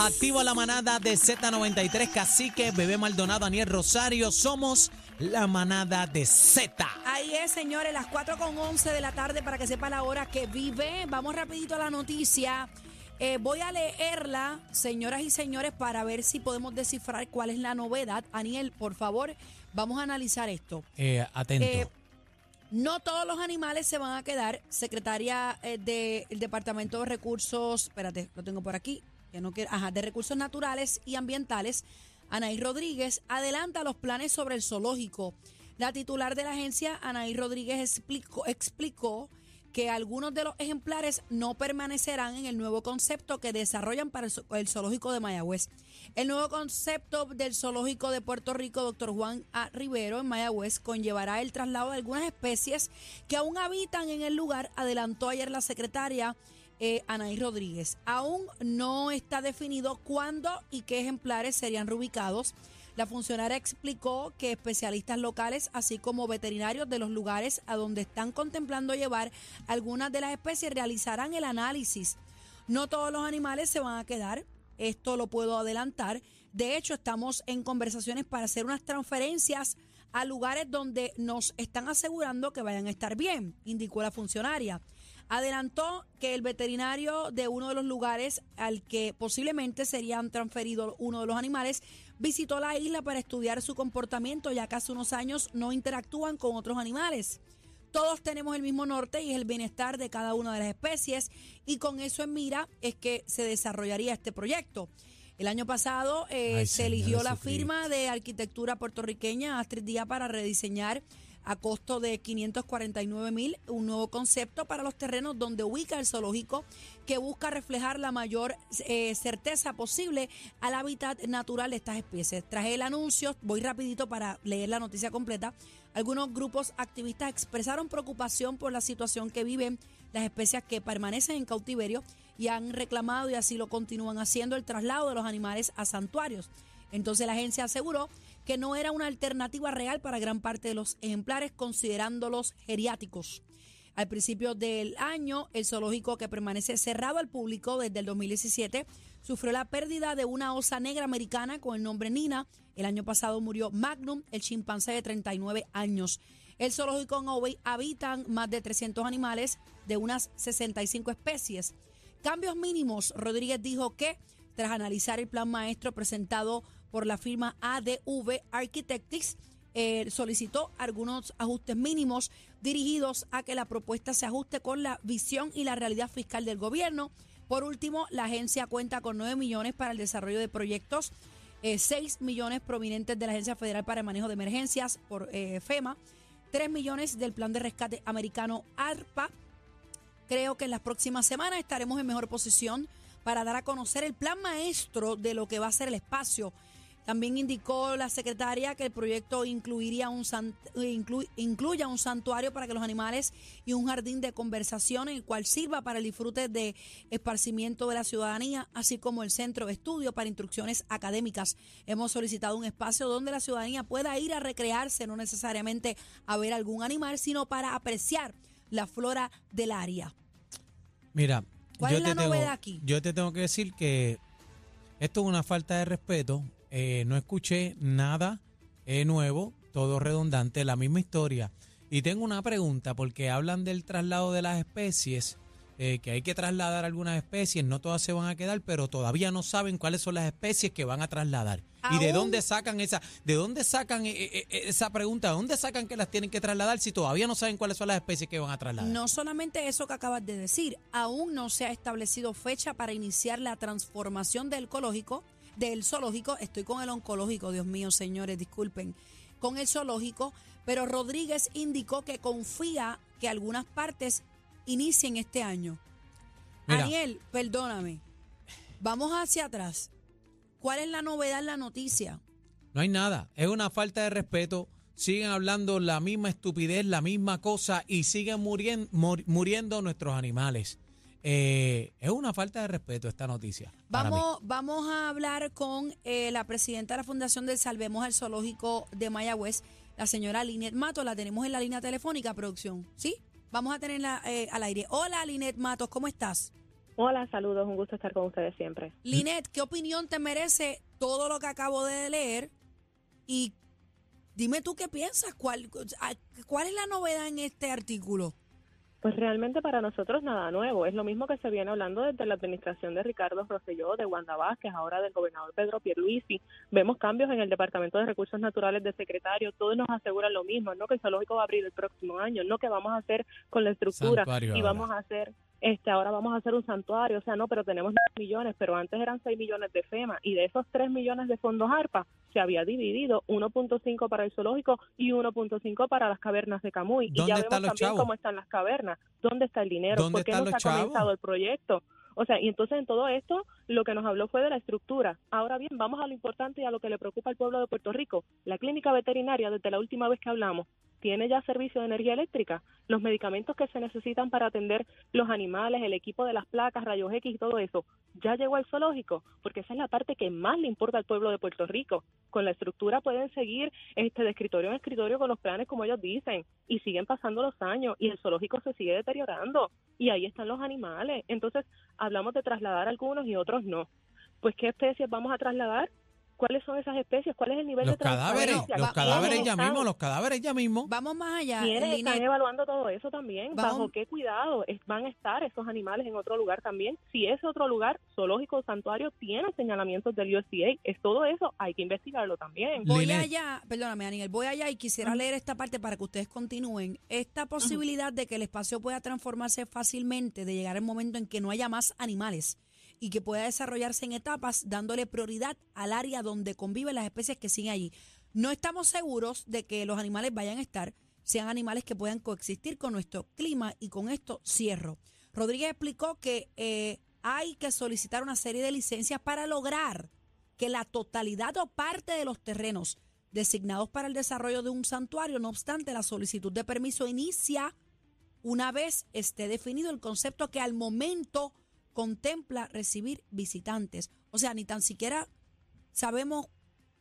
Activa la manada de Z93, Cacique, Bebé Maldonado, Daniel Rosario. Somos la manada de Z. Ahí es, señores, las 4 con 11 de la tarde para que sepa la hora que vive. Vamos rapidito a la noticia. Eh, voy a leerla, señoras y señores, para ver si podemos descifrar cuál es la novedad. Aniel, por favor, vamos a analizar esto. Eh, atento. Eh, no todos los animales se van a quedar. Secretaria del Departamento de Recursos, espérate, lo tengo por aquí, ajá, de Recursos Naturales y Ambientales, Anaí Rodríguez, adelanta los planes sobre el zoológico. La titular de la agencia, Anaí Rodríguez, explicó, explicó que algunos de los ejemplares no permanecerán en el nuevo concepto que desarrollan para el zoológico de Mayagüez. El nuevo concepto del zoológico de Puerto Rico, doctor Juan A. Rivero, en Mayagüez, conllevará el traslado de algunas especies que aún habitan en el lugar, adelantó ayer la secretaria eh, Anaí Rodríguez. Aún no está definido cuándo y qué ejemplares serían reubicados. La funcionaria explicó que especialistas locales, así como veterinarios de los lugares a donde están contemplando llevar algunas de las especies, realizarán el análisis. No todos los animales se van a quedar, esto lo puedo adelantar. De hecho, estamos en conversaciones para hacer unas transferencias a lugares donde nos están asegurando que vayan a estar bien, indicó la funcionaria. Adelantó que el veterinario de uno de los lugares al que posiblemente serían transferidos uno de los animales visitó la isla para estudiar su comportamiento, ya que hace unos años no interactúan con otros animales. Todos tenemos el mismo norte y es el bienestar de cada una de las especies y con eso en mira es que se desarrollaría este proyecto. El año pasado eh, Ay, se eligió la firma de arquitectura puertorriqueña Astrid Díaz para rediseñar a costo de 549 mil un nuevo concepto para los terrenos donde ubica el zoológico que busca reflejar la mayor eh, certeza posible al hábitat natural de estas especies. Traje el anuncio, voy rapidito para leer la noticia completa. Algunos grupos activistas expresaron preocupación por la situación que viven las especies que permanecen en cautiverio y han reclamado y así lo continúan haciendo el traslado de los animales a santuarios. Entonces la agencia aseguró que no era una alternativa real para gran parte de los ejemplares, considerándolos geriáticos. Al principio del año, el zoológico que permanece cerrado al público desde el 2017 sufrió la pérdida de una osa negra americana con el nombre Nina. El año pasado murió Magnum, el chimpancé de 39 años. El zoológico en Owey habitan más de 300 animales de unas 65 especies. Cambios mínimos, Rodríguez dijo que tras analizar el plan maestro presentado por la firma ADV Architects, eh, solicitó algunos ajustes mínimos dirigidos a que la propuesta se ajuste con la visión y la realidad fiscal del gobierno. Por último, la agencia cuenta con 9 millones para el desarrollo de proyectos, eh, 6 millones provenientes de la Agencia Federal para el Manejo de Emergencias por eh, FEMA, 3 millones del Plan de Rescate Americano ARPA, Creo que en las próximas semanas estaremos en mejor posición para dar a conocer el plan maestro de lo que va a ser el espacio. También indicó la secretaria que el proyecto incluiría un inclu- incluya un santuario para que los animales y un jardín de conversación en el cual sirva para el disfrute de esparcimiento de la ciudadanía, así como el centro de estudio para instrucciones académicas. Hemos solicitado un espacio donde la ciudadanía pueda ir a recrearse, no necesariamente a ver algún animal, sino para apreciar la flora del área. Mira, ¿Cuál yo es la te tengo, novedad aquí? yo te tengo que decir que esto es una falta de respeto. Eh, no escuché nada eh, nuevo, todo redundante, la misma historia. Y tengo una pregunta, porque hablan del traslado de las especies, eh, que hay que trasladar algunas especies, no todas se van a quedar, pero todavía no saben cuáles son las especies que van a trasladar. ¿Y de dónde sacan esa, de dónde sacan eh, eh, esa pregunta? ¿De dónde sacan que las tienen que trasladar si todavía no saben cuáles son las especies que van a trasladar? No solamente eso que acabas de decir, aún no se ha establecido fecha para iniciar la transformación del ecológico, del zoológico, estoy con el oncológico, Dios mío, señores, disculpen, con el zoológico, pero Rodríguez indicó que confía que algunas partes inicien este año. Mira. Daniel, perdóname. Vamos hacia atrás. ¿Cuál es la novedad en la noticia? No hay nada. Es una falta de respeto. Siguen hablando la misma estupidez, la misma cosa y siguen muriendo nuestros animales. Eh, es una falta de respeto esta noticia. Vamos, vamos a hablar con eh, la presidenta de la Fundación del Salvemos al Zoológico de Mayagüez, la señora Linet Matos. La tenemos en la línea telefónica, producción. ¿Sí? Vamos a tenerla eh, al aire. Hola, Linet Matos, ¿cómo estás? Hola, saludos, un gusto estar con ustedes siempre. Linet, ¿qué opinión te merece todo lo que acabo de leer? Y dime tú qué piensas, ¿cuál, cuál es la novedad en este artículo? Pues realmente para nosotros nada nuevo, es lo mismo que se viene hablando desde la administración de Ricardo Rosselló, de Wanda Vázquez, ahora del gobernador Pedro Pierluisi. Vemos cambios en el Departamento de Recursos Naturales de secretario, todos nos aseguran lo mismo, no que el zoológico va a abrir el próximo año, no que vamos a hacer con la estructura y vamos a hacer este ahora vamos a hacer un santuario, o sea, no, pero tenemos 9 millones, pero antes eran 6 millones de FEMA y de esos 3 millones de fondos ARPA se había dividido 1.5 para el zoológico y 1.5 para las cavernas de Camuy. Y ya vemos también cómo están las cavernas, dónde está el dinero, por qué no se ha comenzado el proyecto. O sea, y entonces en todo esto lo que nos habló fue de la estructura. Ahora bien, vamos a lo importante y a lo que le preocupa al pueblo de Puerto Rico. La clínica veterinaria, desde la última vez que hablamos, tiene ya servicio de energía eléctrica, los medicamentos que se necesitan para atender los animales, el equipo de las placas, rayos X y todo eso, ya llegó al zoológico, porque esa es la parte que más le importa al pueblo de Puerto Rico. Con la estructura pueden seguir este de escritorio en escritorio con los planes como ellos dicen y siguen pasando los años y el zoológico se sigue deteriorando y ahí están los animales. Entonces, hablamos de trasladar algunos y otros no. Pues qué especies vamos a trasladar? Cuáles son esas especies, cuál es el nivel los de cadáveres, Los cadáveres ya mismo, los cadáveres ya mismo. Vamos más allá. ¿Quiénes están evaluando todo eso también? ¿Bajo qué cuidado van a estar esos animales en otro lugar también? Si ese otro lugar, zoológico o santuario, tiene señalamientos del USDA, es todo eso, hay que investigarlo también. Voy allá, perdóname, Daniel, voy allá y quisiera leer esta parte para que ustedes continúen. Esta posibilidad de que el espacio pueda transformarse fácilmente, de llegar el momento en que no haya más animales y que pueda desarrollarse en etapas dándole prioridad al área donde conviven las especies que siguen allí. No estamos seguros de que los animales vayan a estar, sean animales que puedan coexistir con nuestro clima y con esto cierro. Rodríguez explicó que eh, hay que solicitar una serie de licencias para lograr que la totalidad o parte de los terrenos designados para el desarrollo de un santuario, no obstante, la solicitud de permiso inicia una vez esté definido el concepto que al momento contempla recibir visitantes. O sea, ni tan siquiera sabemos.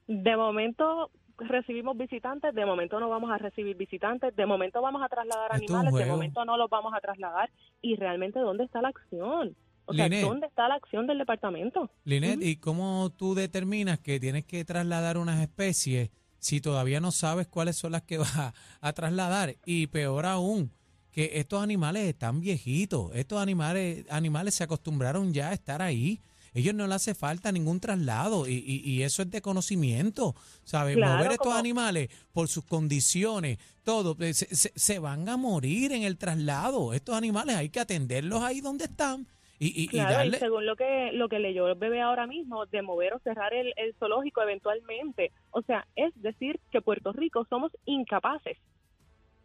De momento recibimos visitantes, de momento no vamos a recibir visitantes, de momento vamos a trasladar animales, de momento no los vamos a trasladar. Y realmente, ¿dónde está la acción? O sea, ¿dónde está la acción del departamento? Linet, ¿y cómo tú determinas que tienes que trasladar unas especies si todavía no sabes cuáles son las que vas a trasladar? Y peor aún, que estos animales están viejitos, estos animales, animales se acostumbraron ya a estar ahí. Ellos no le hace falta ningún traslado y, y, eso es de conocimiento, ¿sabes? Mover estos animales por sus condiciones, todo, eh, se, se, van a morir en el traslado. Estos animales hay que atenderlos ahí donde están. Y, y, claro, y, según lo que lo que leyó el bebé ahora mismo, de mover o cerrar el, el zoológico eventualmente. O sea, es decir, que Puerto Rico somos incapaces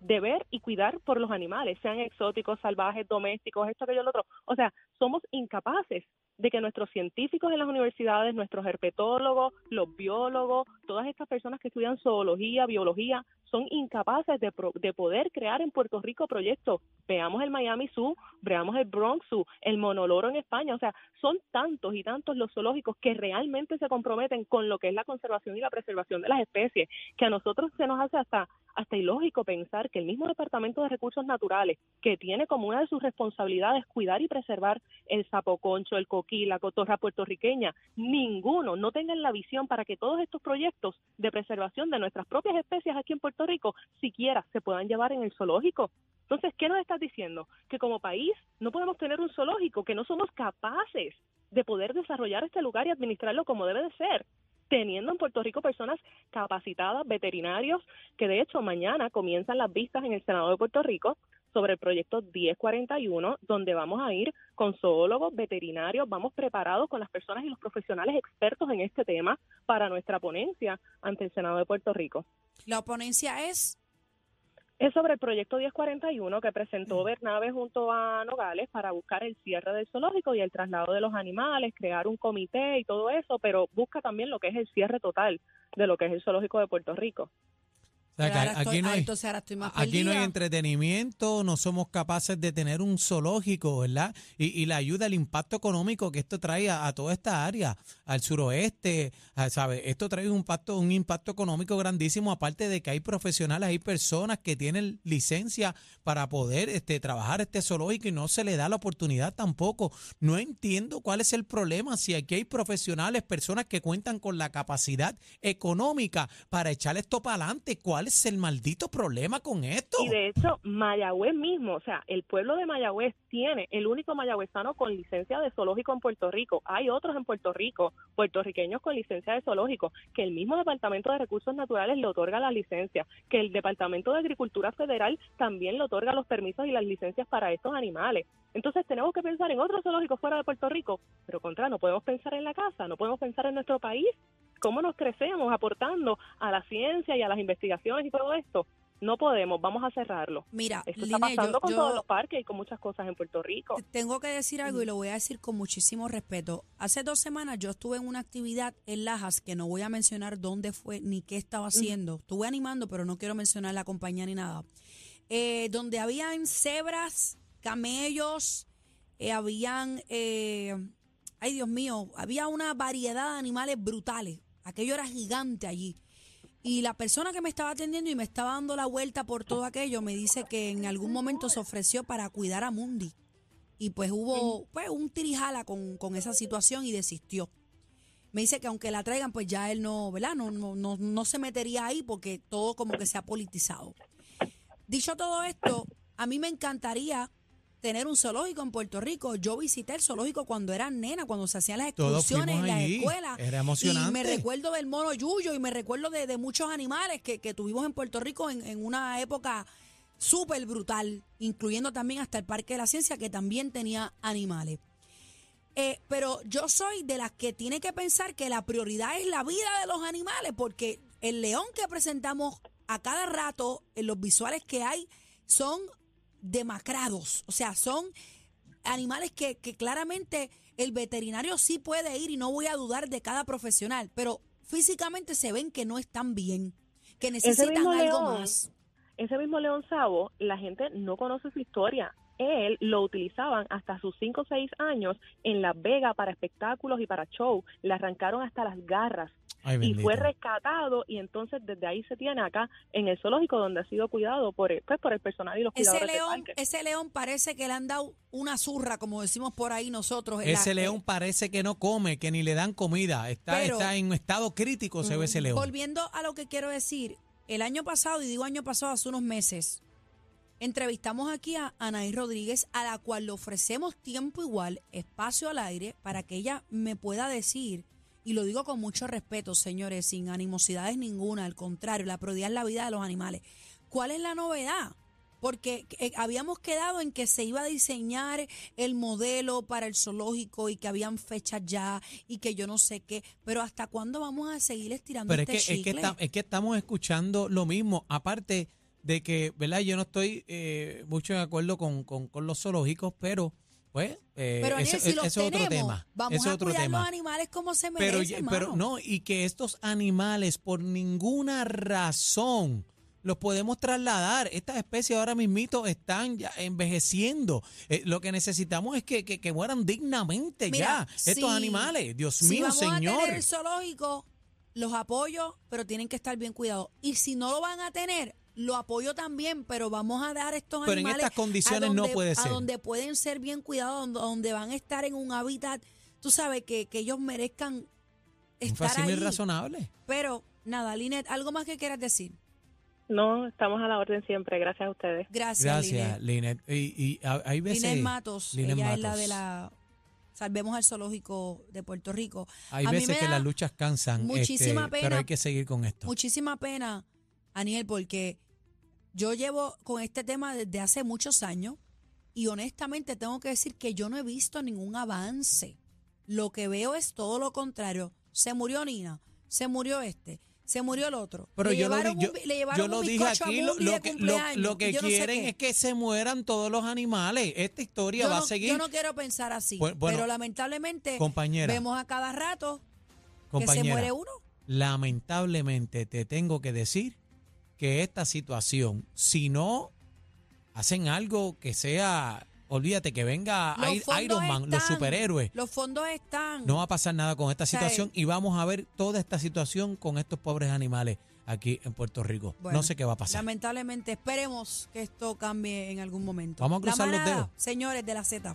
de ver y cuidar por los animales, sean exóticos, salvajes, domésticos, esto, aquello, lo otro. O sea, somos incapaces de que nuestros científicos en las universidades, nuestros herpetólogos, los biólogos, todas estas personas que estudian zoología, biología, son incapaces de, de poder crear en Puerto Rico proyectos. Veamos el Miami Zoo, veamos el Bronx Zoo, el Monoloro en España. O sea, son tantos y tantos los zoológicos que realmente se comprometen con lo que es la conservación y la preservación de las especies, que a nosotros se nos hace hasta hasta ilógico pensar que el mismo Departamento de Recursos Naturales, que tiene como una de sus responsabilidades cuidar y preservar el sapoconcho, el coquí, la cotorra puertorriqueña, ninguno no tengan la visión para que todos estos proyectos de preservación de nuestras propias especies aquí en Puerto Rico siquiera se puedan llevar en el zoológico. Entonces, ¿qué nos estás diciendo? Que como país no podemos tener un zoológico, que no somos capaces de poder desarrollar este lugar y administrarlo como debe de ser teniendo en Puerto Rico personas capacitadas, veterinarios, que de hecho mañana comienzan las vistas en el Senado de Puerto Rico sobre el proyecto 1041, donde vamos a ir con zoólogos, veterinarios, vamos preparados con las personas y los profesionales expertos en este tema para nuestra ponencia ante el Senado de Puerto Rico. La ponencia es es sobre el proyecto 1041 que presentó Bernabe junto a Nogales para buscar el cierre del zoológico y el traslado de los animales, crear un comité y todo eso, pero busca también lo que es el cierre total de lo que es el zoológico de Puerto Rico. O sea, que Ahora estoy- aquí no hay, entonces ahora estoy más aquí no hay entretenimiento, no somos capaces de tener un zoológico, ¿verdad? Y, y la ayuda, el impacto económico que esto trae a, a toda esta área, al suroeste, a- ¿sabe? Esto trae un impacto, un impacto económico grandísimo, aparte de que hay profesionales, hay personas que tienen licencia para poder este, trabajar este zoológico y no se le da la oportunidad tampoco. No entiendo cuál es el problema, si aquí hay profesionales, personas que cuentan con la capacidad económica para echar esto para adelante, ¿cuál es el maldito problema con esto? Y de hecho, Mayagüez mismo, o sea, el pueblo de Mayagüez tiene el único mayagüezano con licencia de zoológico en Puerto Rico. Hay otros en Puerto Rico, puertorriqueños con licencia de zoológico, que el mismo Departamento de Recursos Naturales le otorga la licencia, que el Departamento de Agricultura Federal también le otorga los permisos y las licencias para estos animales. Entonces tenemos que pensar en otros zoológicos fuera de Puerto Rico, pero contra, no podemos pensar en la casa, no podemos pensar en nuestro país. ¿Cómo nos crecemos aportando a la ciencia y a las investigaciones y todo esto? No podemos, vamos a cerrarlo. Mira, Esto está pasando yo, con yo todos los parques y con muchas cosas en Puerto Rico. tengo que decir algo y lo voy a decir con muchísimo respeto. Hace dos semanas yo estuve en una actividad en Lajas que no voy a mencionar dónde fue ni qué estaba haciendo. Estuve animando, pero no quiero mencionar la compañía ni nada. Eh, donde habían cebras, camellos, eh, habían, eh, ay Dios mío, había una variedad de animales brutales. Aquello era gigante allí. Y la persona que me estaba atendiendo y me estaba dando la vuelta por todo aquello me dice que en algún momento se ofreció para cuidar a Mundi. Y pues hubo pues, un tirijala con, con esa situación y desistió. Me dice que aunque la traigan, pues ya él no, ¿verdad? No, no, no, no se metería ahí porque todo como que se ha politizado. Dicho todo esto, a mí me encantaría tener un zoológico en Puerto Rico. Yo visité el zoológico cuando era nena, cuando se hacían las excursiones en las allí. escuelas. Era Y emocionante. me recuerdo del mono yuyo y me recuerdo de, de muchos animales que, que tuvimos en Puerto Rico en, en una época súper brutal, incluyendo también hasta el Parque de la Ciencia, que también tenía animales. Eh, pero yo soy de las que tiene que pensar que la prioridad es la vida de los animales, porque el león que presentamos a cada rato en los visuales que hay son demacrados, o sea, son animales que, que claramente el veterinario sí puede ir y no voy a dudar de cada profesional, pero físicamente se ven que no están bien, que necesitan algo león, más. Ese mismo león sabo, la gente no conoce su historia. Él lo utilizaban hasta sus 5 o 6 años en Las Vegas para espectáculos y para show. Le arrancaron hasta las garras Ay, y fue rescatado y entonces desde ahí se tiene acá en el zoológico donde ha sido cuidado por el, pues, por el personal y los Ese cuidadores del león, parque. ese león parece que le han dado una zurra, como decimos por ahí nosotros. la- Ese león parece que no come, que ni le dan comida. Está, Pero- está en estado crítico, se ve ese león. Volviendo a lo que quiero decir, el año pasado, y digo año pasado, hace unos meses, entrevistamos aquí a Anaí Rodríguez, a la cual le ofrecemos tiempo igual, espacio al aire, para que ella me pueda decir, y lo digo con mucho respeto, señores, sin animosidades ninguna, al contrario, la es la vida de los animales. ¿Cuál es la novedad? Porque eh, habíamos quedado en que se iba a diseñar el modelo para el zoológico y que habían fechas ya y que yo no sé qué, pero ¿hasta cuándo vamos a seguir estirando Pero es este que, es, que esta- es que estamos escuchando lo mismo. Aparte de que, ¿verdad? Yo no estoy eh, mucho de acuerdo con, con, con los zoológicos, pero, pues, eh, pero Aniel, eso, si los eso es otro tema. vamos eso a otro cuidar tema. los animales como se merecen, pero mano. no, y que estos animales, por ninguna razón, los podemos trasladar. Estas especies ahora mismito están ya envejeciendo. Eh, lo que necesitamos es que, que, que mueran dignamente Mira, ya estos si- animales. Dios si mío, vamos señor. a tener el zoológico, los apoyo, pero tienen que estar bien cuidados. Y si no lo van a tener, lo apoyo también, pero vamos a dar estos Pero en animales estas condiciones a no donde- puede a ser. donde pueden ser bien cuidados, donde, donde van a estar en un hábitat, tú sabes, que, que ellos merezcan estar ahí. razonable. Pero nada, Linet, ¿algo más que quieras decir? No, estamos a la orden siempre, gracias a ustedes. Gracias, Gracias, Linet. Linet. Y, y a- hay veces. Linet Matos, Linet ella es la de la Salvemos al Zoológico de Puerto Rico. Hay a mí veces me que da las luchas cansan. muchísima este, pena. Pero hay que seguir con esto. Muchísima pena, Aniel, porque yo llevo con este tema desde hace muchos años y honestamente tengo que decir que yo no he visto ningún avance. Lo que veo es todo lo contrario. Se murió Nina, se murió este, se murió el otro. Pero le yo lo, llevaron un yo, bi- le llevaron yo un lo dije aquí, lo, lo que, lo, lo no sé quieren es que se mueran todos los animales. Esta historia yo va no, a seguir. yo no quiero pensar así, bueno, pero lamentablemente compañera, vemos a cada rato que se muere uno. lamentablemente te tengo que decir que esta situación, si no hacen algo que sea, olvídate, que venga Iron Man, los superhéroes, Los fondos están. no va a pasar nada con esta situación y vamos a ver toda esta situación con estos pobres animales aquí en Puerto Rico. Bueno, no sé qué va a pasar. Lamentablemente, esperemos que esto cambie en algún momento. Vamos a cruzar La los dedos. Señores de la Z.